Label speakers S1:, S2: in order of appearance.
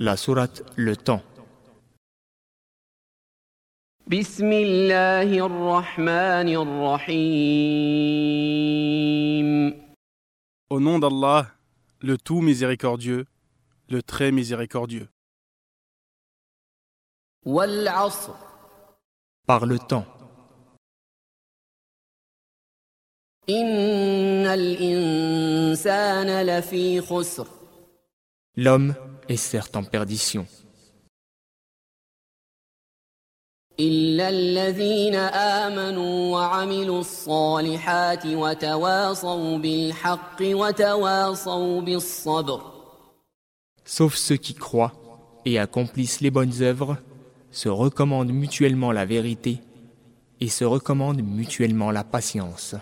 S1: La sourate Le Temps.
S2: بسم الله الرحمن الرحيم
S3: Au nom d'Allah, le tout miséricordieux, le très miséricordieux.
S2: والعصر
S1: Par le temps.
S2: إن الإنسان لفي خسر
S1: L'homme est certes en perdition,
S2: إلا الذين آمنوا وعملوا الصالحات وتواصوا بالحق وتواصوا بالصبر
S1: sauf ceux qui croient et accomplissent les bonnes œuvres, se recommandent mutuellement la vérité et se recommandent mutuellement la patience.